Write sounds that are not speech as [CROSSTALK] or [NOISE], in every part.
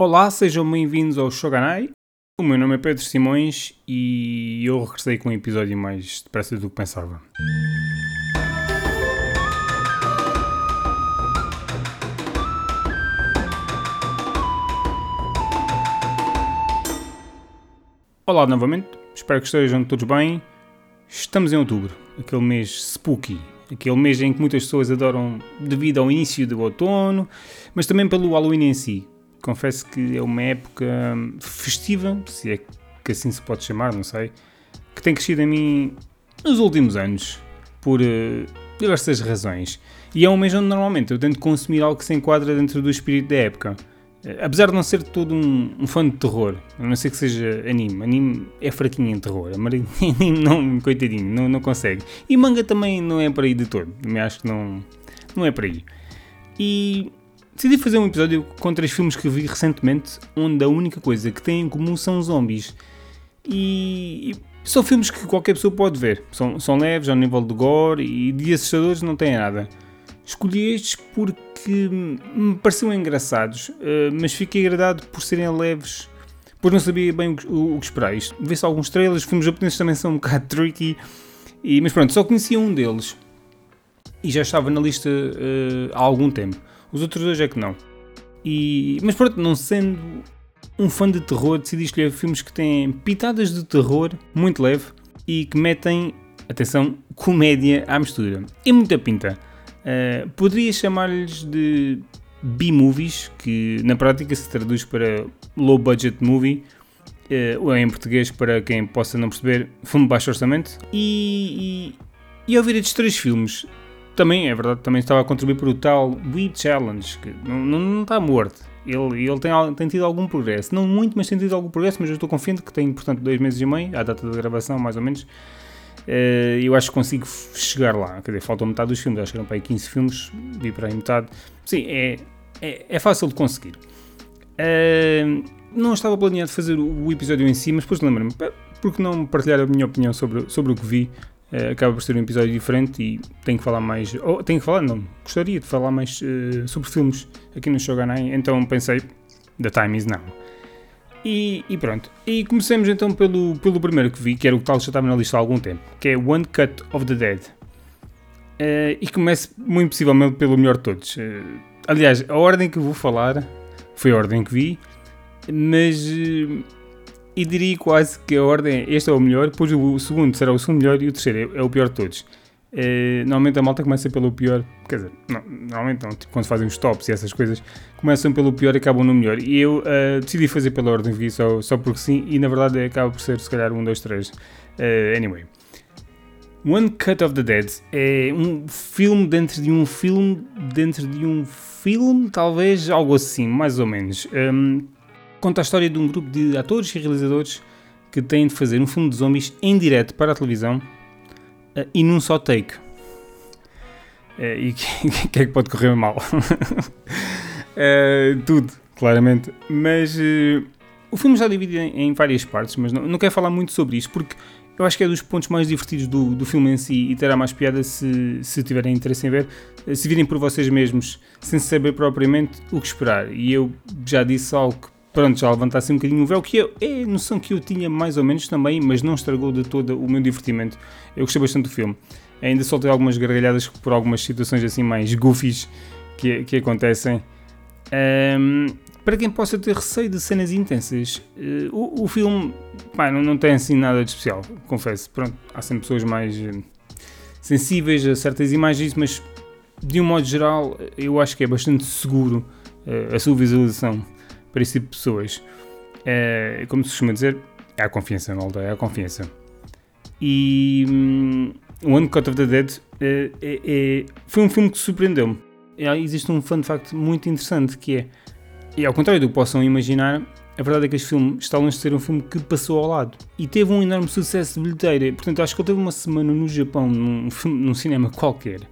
Olá, sejam bem-vindos ao Shoganai. O meu nome é Pedro Simões e eu regressei com um episódio mais depressa do que pensava. Olá novamente, espero que estejam todos bem. Estamos em outubro, aquele mês spooky, aquele mês em que muitas pessoas adoram devido ao início do outono, mas também pelo Halloween em si. Confesso que é uma época festiva, se é que assim se pode chamar, não sei, que tem crescido em mim nos últimos anos, por uh, diversas razões. E é um mês onde normalmente eu tento consumir algo que se enquadra dentro do espírito da época. Uh, apesar de não ser todo um, um, fã de terror, a não ser que seja anime. Anime é fraquinho em terror, [LAUGHS] anime não, coitadinho, não, não consegue. E manga também não é para aí de todo, também acho que não, não é para aí. E decidi fazer um episódio com três filmes que vi recentemente, onde a única coisa que têm em comum são zombies. E, são filmes que qualquer pessoa pode ver. São, são leves ao nível de gore e de assustadores não têm nada. Escolhi estes porque me pareciam engraçados, eh, mas fiquei agradado por serem leves, pois não sabia bem o, o que esperar. Vê-se alguns trailers, filmes japoneses também são um [LAUGHS] bocado tricky, e, mas pronto, só conhecia um deles e já estava na lista uh, há algum tempo. Os outros dois é que não. E, mas pronto, não sendo um fã de terror, decidi escolher filmes que têm pitadas de terror muito leve e que metem, atenção, comédia à mistura. E muita pinta. Uh, poderia chamar-lhes de B-movies, que na prática se traduz para low budget movie, uh, ou em português para quem possa não perceber, filme de baixo orçamento. E, e, e ao ver estes três filmes, também, é verdade, também estava a contribuir para o tal We Challenge, que não, não, não está morto. Ele, ele tem, tem tido algum progresso. Não muito, mas tem tido algum progresso, mas eu estou confiante que tem, portanto, dois meses e meio, à data da gravação, mais ou menos. Uh, eu acho que consigo chegar lá. Quer dizer, faltam metade dos filmes, acho que eram para aí 15 filmes, vi para aí metade. Sim, é, é, é fácil de conseguir. Uh, não estava planeado fazer o episódio em si, mas depois lembro-me, porque não partilhar a minha opinião sobre, sobre o que vi Uh, acaba por ser um episódio diferente e tenho que falar mais. Ou tenho que falar, não, gostaria de falar mais uh, sobre filmes aqui no Shogunai, então pensei, the time is now. E, e, pronto. E comecemos então pelo, pelo primeiro que vi, que era o que já estava na lista há algum tempo, que é One Cut of the Dead. Uh, e começo muito possivelmente pelo melhor de todos. aliás, a ordem que vou falar foi a ordem que vi, mas e diria quase que a ordem é este é o melhor, depois o segundo será o segundo melhor e o terceiro é, é o pior de todos. É, normalmente a malta começa pelo pior, quer dizer, não, normalmente não, tipo, quando fazem os tops e essas coisas, começam pelo pior e acabam no melhor. E eu uh, decidi fazer pela ordem vi só, só porque sim, e na verdade acaba por ser se calhar um, dois, três. Uh, anyway. One Cut of the Dead é um filme dentro de um filme, dentro de um filme, talvez algo assim, mais ou menos. Um, conta a história de um grupo de atores e realizadores que têm de fazer um filme de zombies em direto para a televisão uh, e num só take. Uh, e [LAUGHS] o que, é que pode correr mal? uh, [LAUGHS] tudo, claramente. Mas o filme está dividido em, várias partes, mas não, não quero falar muito sobre isto porque eu acho que é dos pontos mais divertidos do, do filme em si e terá mais piada se, se tiverem interesse em ver, se virem por vocês mesmos, sem saber propriamente o que esperar. E eu já disse algo que pronto, já levantasse um bocadinho o véu, que é, é a noção que eu tinha mais ou menos também, mas não estragou de todo o meu divertimento. Eu gostei bastante do filme. Ainda soltei algumas gargalhadas por algumas situações assim mais goofies que, que acontecem. Um, para quem possa ter receio de cenas intensas, uh, o, o, filme pá, não, não, tem assim nada de especial, confesso. Pronto, há sempre pessoas mais uh, sensíveis a certas imagens, mas de um modo geral eu acho que é bastante seguro uh, a sua visualização para esse tipo de pessoas. É, como se costuma dizer, é a confiança, malta, é a confiança. E um, One Cut of the Dead é, é, foi um filme que surpreendeu-me. Existe um fun fact muito interessante que é, e ao contrário do que possam imaginar, a verdade é que este filme está longe de ser um filme que passou ao lado e teve um enorme sucesso de bilheteira. Portanto, acho que ele teve uma semana no Japão, num, num cinema qualquer,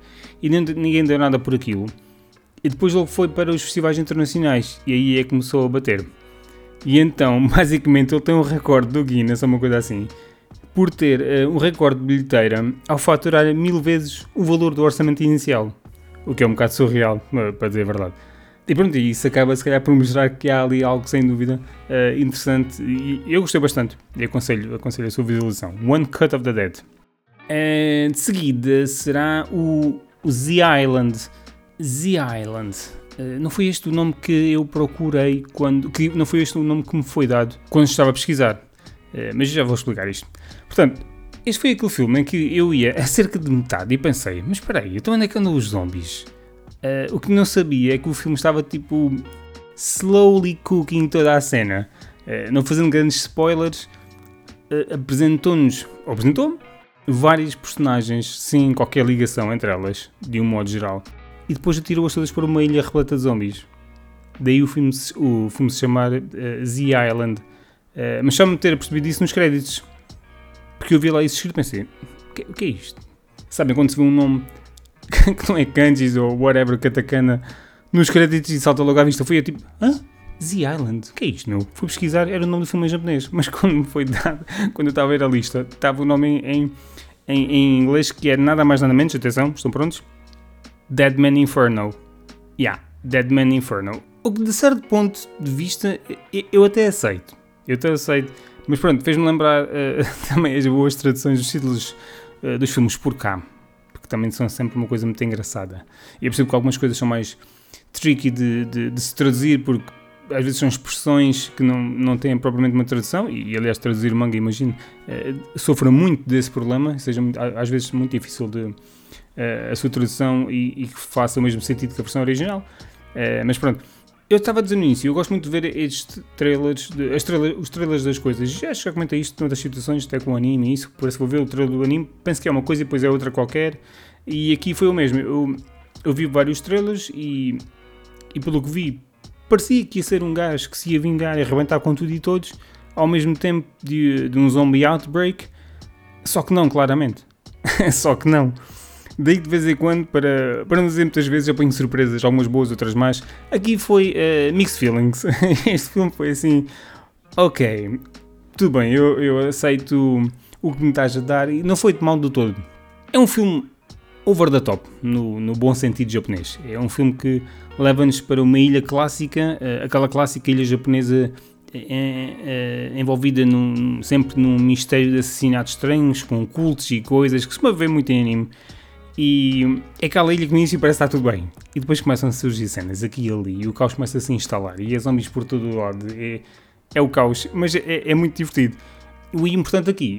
e ninguém deu nada por aquilo. E depois logo foi para os festivais internacionais e aí é que começou a bater. E então, [LAUGHS] basicamente, ele tem um recorde do Guinness, ou uma coisa assim, por ter uh, um recorde de bilheteira ao faturar mil vezes o valor do orçamento inicial. O que é um bocado surreal, para dizer a verdade. e pronto, isso acaba se calhar por mostrar que há ali algo sem dúvida uh, interessante e eu gostei bastante e aconselho, aconselho a sua visualização. One Cut of the Dead. Uh, de seguida será o, o Z Island. Z Island. Uh, não foi este o nome que eu procurei quando. Que, não foi este o nome que me foi dado quando estava a pesquisar. Uh, mas já vou explicar isto. Portanto, este foi aquele filme em que eu ia a cerca de metade e pensei: mas espera aí, então onde é que andam os zombies? Uh, o que não sabia é que o filme estava tipo slowly cooking toda a cena. Não fazendo grandes spoilers, apresentou-nos, apresentou várias personagens sem qualquer ligação entre elas, de um modo geral, e depois atirou-as todas para uma ilha repleta de zombies. Daí o filme, o filme se chamar Z Island. mas só me ter percebido isso nos créditos. Porque eu vi lá isso escrito e pensei: o que, o que é isto? Sabem quando se vê um nome [LAUGHS] que não é Kanjis ou whatever, katakana, nos créditos e salta logo à vista. Fui eu tipo, hã? Z Island? O que é isto, meu? Fui pesquisar, era o nome do filme em japonês, [LAUGHS] mas quando me foi dado, quando eu estava a ver a lista, estava o nome em, em, em inglês que é nada mais nada menos, atenção, estão prontos? Dead Man Inferno. Yeah, Dead Man Inferno. O que de certo ponto de vista eu até aceito. Eu até aceito. Mas pronto, fez-me lembrar uh, [LAUGHS] também as boas traduções dos títulos uh, dos filmes por cá que também são sempre uma coisa muito engraçada. E é possível que algumas coisas são mais tricky de, de, de, se traduzir, porque às vezes são expressões que não, não têm propriamente uma tradução, e, aliás, traduzir manga, imagino, eh, sofre muito desse problema, seja muito, às vezes muito difícil de, eh, a sua tradução e, e, que faça o mesmo sentido que a versão original. Eh, mas pronto, eu estava a dizer no início, eu gosto muito de ver estes trailers, de, as os trailers das coisas. Já, já comentei isto noutras situações, até com o anime isso. Parece que vou ver o trailer do anime, penso que é uma coisa e depois é outra qualquer. E aqui foi o mesmo. Eu, eu vi vários trailers e, e pelo que vi, parecia que ia ser um gajo que se ia vingar e arrebentar com tudo e todos, ao mesmo tempo de, de um zombie outbreak. Só que não, claramente. [LAUGHS] Só que não. Daí de vez em quando, para, para não dizer muitas vezes, eu ponho surpresas, algumas boas, outras más. Aqui foi uh, mixed feelings. [LAUGHS] este filme foi assim, ok, tudo bem, eu, eu aceito o que me estás a dar e não foi de mal do todo. É um filme over the top, no, no bom sentido japonês. É um filme que leva-nos para uma ilha clássica, uh, aquela clássica ilha japonesa é, é, envolvida num, sempre num mistério de assassinatos estranhos, com cultos e coisas que se vê muito em anime. E é aquela ilha que no início parece estar tudo bem. E depois começam a surgir cenas aqui e ali. E o caos começa a se instalar. E as zombies por todo o lado. É, é o caos. Mas é, é, muito divertido. O importante aqui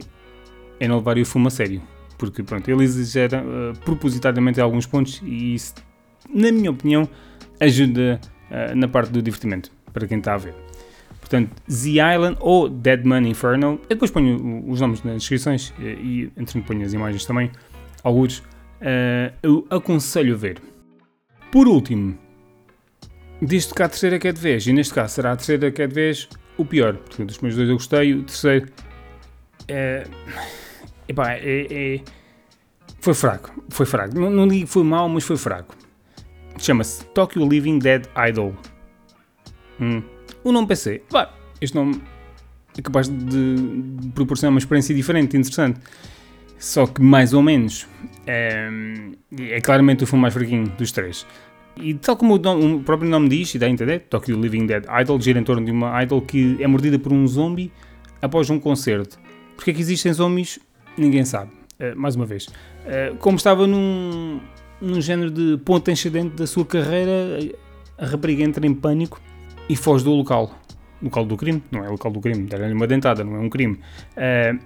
é não levar o fumo a sério. Porque pronto, ele exagera uh, propositadamente alguns pontos. E isso, na minha opinião, ajuda uh, na parte do divertimento. Para quem está a ver. Portanto, The Island ou Dead Man Inferno. Eu depois ponho os nomes nas descrições. E, e entre ponho as imagens também. Alguns uh, eu aconselho a ver. Por último, diz que a terceira que é de vez, e neste caso será a terceira que é de vez o pior. Porque dos meus dois eu gostei, o terceiro é, epá, é, é, foi fraco. Foi fraco. Não, não digo que foi mau, mas foi fraco. Chama-se Tokyo Living Dead Idol. Hum. O nome pensei, pá, este nome é capaz de proporcionar uma experiência diferente, interessante. Só que mais ou menos. É, é claramente o filme mais fraquinho dos três. E tal como o, nome, o, próprio nome diz, e dá a entender, Tokyo Living Dead Idol gira em torno de uma idol que é mordida por um zombie após um concerto. Porque é que existem zombies? Ninguém sabe. Uh, mais uma vez. Uh, como estava num, num género de ponto ascendente da sua carreira, a rapariga entra em pânico e foge do local. Local do crime, não é local do crime, dá-lhe uma dentada, não é um crime. Uh,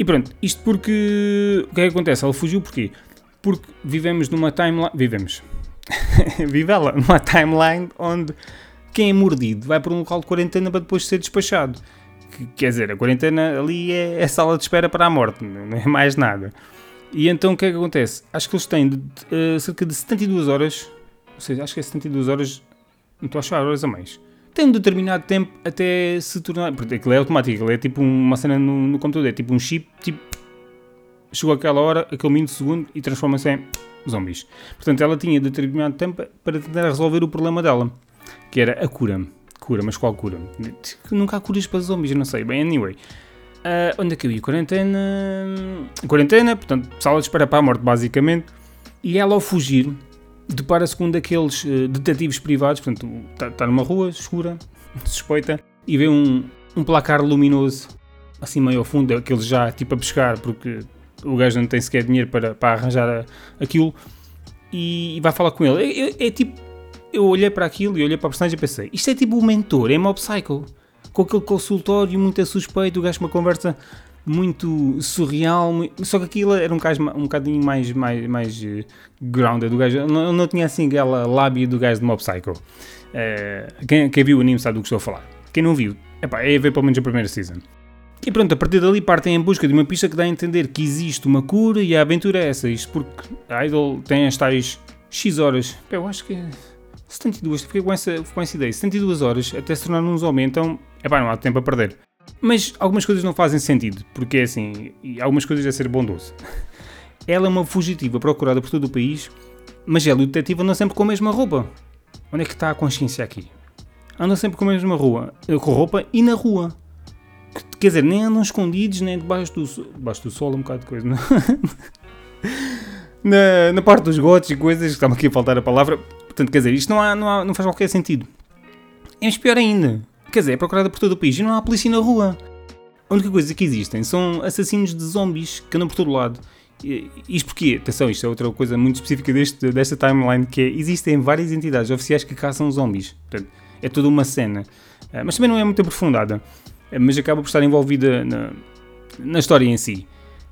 e pronto, isto porque. O que é que acontece? Ela fugiu porquê? Porque vivemos numa timeline. Vivemos. [LAUGHS] Vive ela numa timeline onde quem é mordido vai para um local de quarentena para depois ser despachado. Que, quer dizer, a quarentena ali é, é sala de espera para a morte, não é mais nada. E então o que é que acontece? Acho que eles têm de, uh, cerca de 72 horas, ou seja, acho que é 72 horas, não estou a achar horas a mais tem um determinado tempo até se tornar. Porque aquilo é automático, aquilo é tipo uma cena no, no computador, é tipo um chip, tipo. Chegou aquela hora, aquele minuto segundo e transforma-se em zombies. Portanto, ela tinha determinado tempo para tentar resolver o problema dela, que era a cura. Cura, mas qual cura? Nunca há curas para zombies, não sei. Bem, anyway. Uh, onde é que eu ia? Quarentena. Quarentena, portanto, sala de espera para a morte, basicamente. E ela, ao fugir, depara-se com um daqueles uh, detetives privados, portanto, está tá numa rua escura, [LAUGHS] suspeita, e vê um, um placar luminoso, assim meio ao fundo, aqueles já tipo a pescar, porque o gajo não tem sequer dinheiro para, para arranjar aquilo, e, e vai falar com ele. É, é, é, tipo, eu olhei para aquilo e olhei para a personagem e pensei, isto é tipo o mentor, é Mob Psycho, com aquele consultório muito suspeito, o gajo uma conversa muito surreal, muito, só que aquilo era um, caso, um bocadinho mais, mais, mais uh, grounded. Gajo não, não tinha assim aquela lábia do gajo de Mob Psycho. Uh, quem, quem, viu o anime sabe do que estou a falar. Quem não viu, epá, é ver pelo menos a primeira season. E pronto, a partir dali partem em busca de uma pista que dá a entender que existe uma cura e a aventura é essa. Isto porque a Idol tem as tais X horas. Eu acho que 72, fiquei com essa, com essa ideia. 72 horas até se tornar um então epá, não há tempo a perder. Mas algumas coisas não fazem sentido, porque é assim, e algumas coisas é ser bondoso. [LAUGHS] Ela é uma fugitiva procurada por todo o país, mas ela e o detetive andam sempre com a mesma roupa. Onde é que está a consciência aqui? Andam sempre com a mesma rua, eh, com roupa e na rua. Quer dizer, nem andam escondidos, nem debaixo do, sol, debaixo do sol, um bocado de coisa. Não? [LAUGHS] na, na parte dos gotos e coisas, está-me aqui a faltar a palavra. Portanto, quer dizer, isto não, há, não, há, não faz qualquer sentido. É pior ainda, Quer dizer, é procurada por todo o país e não há polícia na rua. A única coisa que existem são assassinos de zombies que andam por todo lado. Isto porque, atenção, isto é outra coisa muito específica deste, desta timeline, que é, existem várias entidades oficiais que caçam zombies. Portanto, é toda uma cena. Ah, mas também não é muito aprofundada. Ah, mas acaba por estar envolvida na, na história em si.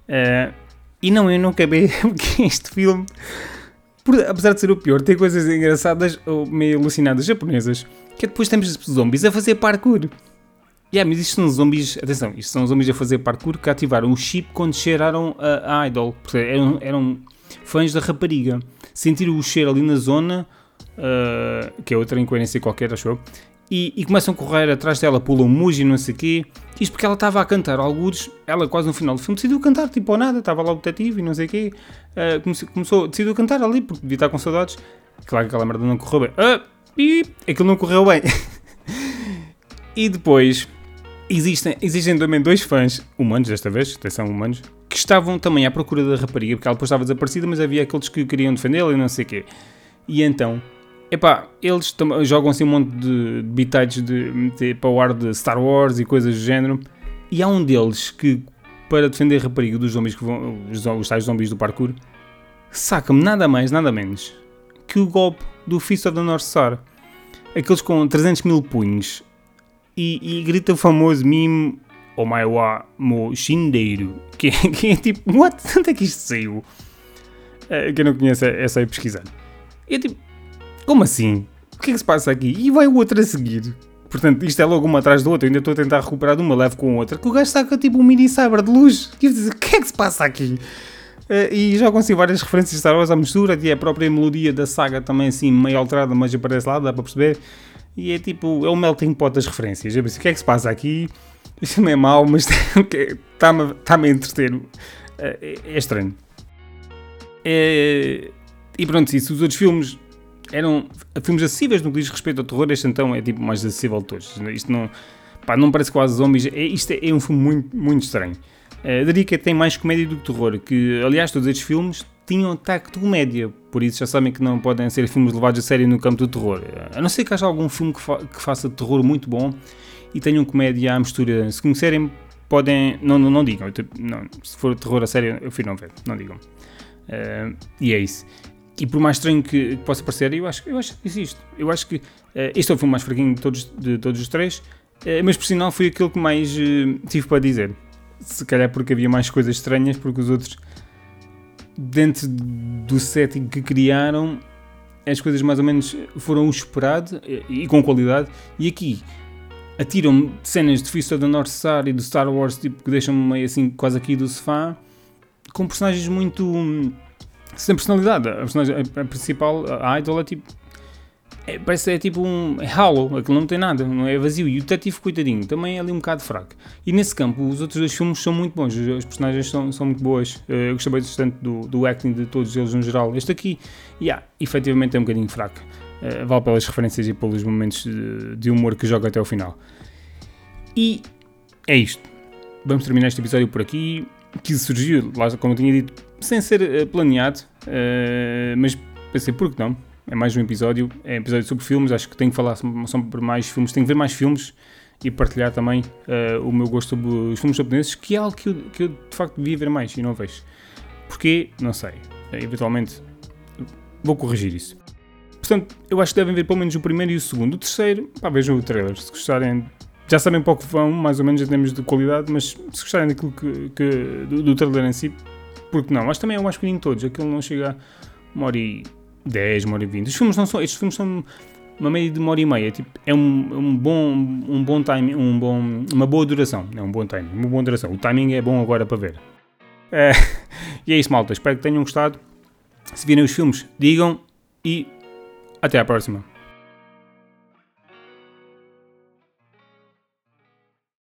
Uh, e não, eu não acabei [LAUGHS] porque este filme, apesar de ser o pior, tem coisas engraçadas ou meio alucinadas japonesas que é depois temos zombies a fazer parkour. Yeah, mas isto são zombies, atenção, isto são zombies a fazer parkour que ativaram o chip quando cheiraram a, a Idol. Eram, eram fãs da rapariga. Sentiram o cheiro ali na zona, uh, que é outra incoerência qualquer, acho eu, e, e, começam a correr atrás dela, pulam muji, não sei o quê. Isto porque ela estava a cantar alguns, ela quase no final do filme decidiu cantar, tipo ou nada, estava lá o detetive e não sei o quê. Uh, começou, começou, decidiu cantar ali, porque devia estar com saudades. Claro que aquela merda não correu bem. Uh, e aquilo não correu bem. e depois existem, existem também dois fãs, humanos desta vez, atenção humanos, que estavam também à procura da rapariga, porque ela depois estava desaparecida, mas havia aqueles que queriam defendê-la e não sei o quê. E então, epá, eles jogam assim um monte de bitites de, de, para o ar de Star Wars e coisas do género, e há um deles que, para defender a rapariga dos zombies que vão, os, os tais zombies do parkour, saca-me nada mais, nada menos que o golpe do Fist of the North Star. Aqueles com 300 mil punhos. E, e grita o famoso meme Omaiwa mo Shindeiro. Que, que é tipo, what? Onde é que isto saiu? Uh, quem não conhece é, é só ir pesquisar. E é tipo, como assim? O que é que se passa aqui? E vai o outro a seguir. Portanto, isto é logo uma atrás do outro. Eu ainda estou a tentar recuperar de uma leve com outra. Que o gajo saca tipo um mini cyber de luz. E eu o que é que se passa aqui? Uh, e jogam-se várias referências de Star Wars à mistura, e a própria melodia da saga também assim meio alterada, mas aparece lá, dá para perceber. E é tipo, é o melting pot das referências. Eu pensei, o que é que se passa aqui? Isto não é mau, mas [LAUGHS] está-me tá a entreter. É, é, estranho. É, e pronto, se os outros filmes eram filmes acessíveis no que diz respeito ao terror, este então é tipo mais acessível de todos. Isto não, pá, não parece quase zombies, é, isto é, é um filme muito, muito estranho. Uh, diria que tem mais comédia do que terror, que aliás todos estes filmes tinham ataque de comédia, por isso já sabem que não podem ser filmes levados a sério no campo do terror. A não ser que haja algum filme que, fa que faça terror muito bom e tenham comédia à mistura. Se conhecerem, podem. Não, não, não digam. Não, se for terror a sério, eu fui não ver. Não digam. Uh, e é isso. E por mais estranho que, que, possa parecer, eu acho, eu acho que existe. Eu acho que uh, este é o filme mais fraquinho de todos, de todos os três, uh, mas por sinal foi aquele que mais tive para dizer se calhar porque havia mais coisas estranhas, porque os outros, dentro do setting que criaram, as coisas mais ou menos foram o esperado e, e com qualidade. E aqui atiram cenas de Fist of the North Star e do Star Wars, tipo, que deixam-me meio assim, quase aqui do sofá, com personagens muito. Hum, sem personalidade. A personagem a principal, a Idol, é tipo é, parece é tipo um. É hollow, aquilo não tem nada, não é vazio. E o detetive, coitadinho, também é ali um bocado fraco. E nesse campo, os outros dois filmes são muito bons, os personagens são, são muito boas. Eh, eu gostei bastante do, do acting de todos eles no geral. Este aqui, yeah, efetivamente é um bocadinho fraco. Uh, vale pelas referências e pelos momentos de, de humor que joga até ao final. E é isto. Vamos terminar este episódio por aqui. Que surgiu, como eu tinha dito, sem ser uh, planeado, uh, mas pensei, por que não? É mais um episódio, é um episódio sobre filmes, acho que tenho que falar sobre mais filmes, tenho que ver mais filmes e partilhar também uh, o meu gosto sobre os filmes japoneses, que é algo que eu, que eu de facto devia ver mais e não vejo. Porquê? Não sei. Eventualmente vou corrigir isso. Portanto, eu acho que devem ver pelo menos o primeiro e o segundo. O terceiro, pá, vejam o trailer. Se gostarem, já sabem pouco vão, mais ou menos em termos de qualidade, mas se gostarem daquilo que, que do, do, trailer em si, porque não? Mas também é o pequenino de todos. Aquilo não chega a uma hora e dez, uma hora e vinte. Os filmes não são, estes filmes são uma média de uma hora e meia. Tipo, é um, um bom, um bom timing, um bom, uma boa duração. É um bom timing, uma boa duração. O timing é bom agora para ver. É, e é isso, malta. Espero que tenham gostado. Se virem os filmes, digam e até à próxima.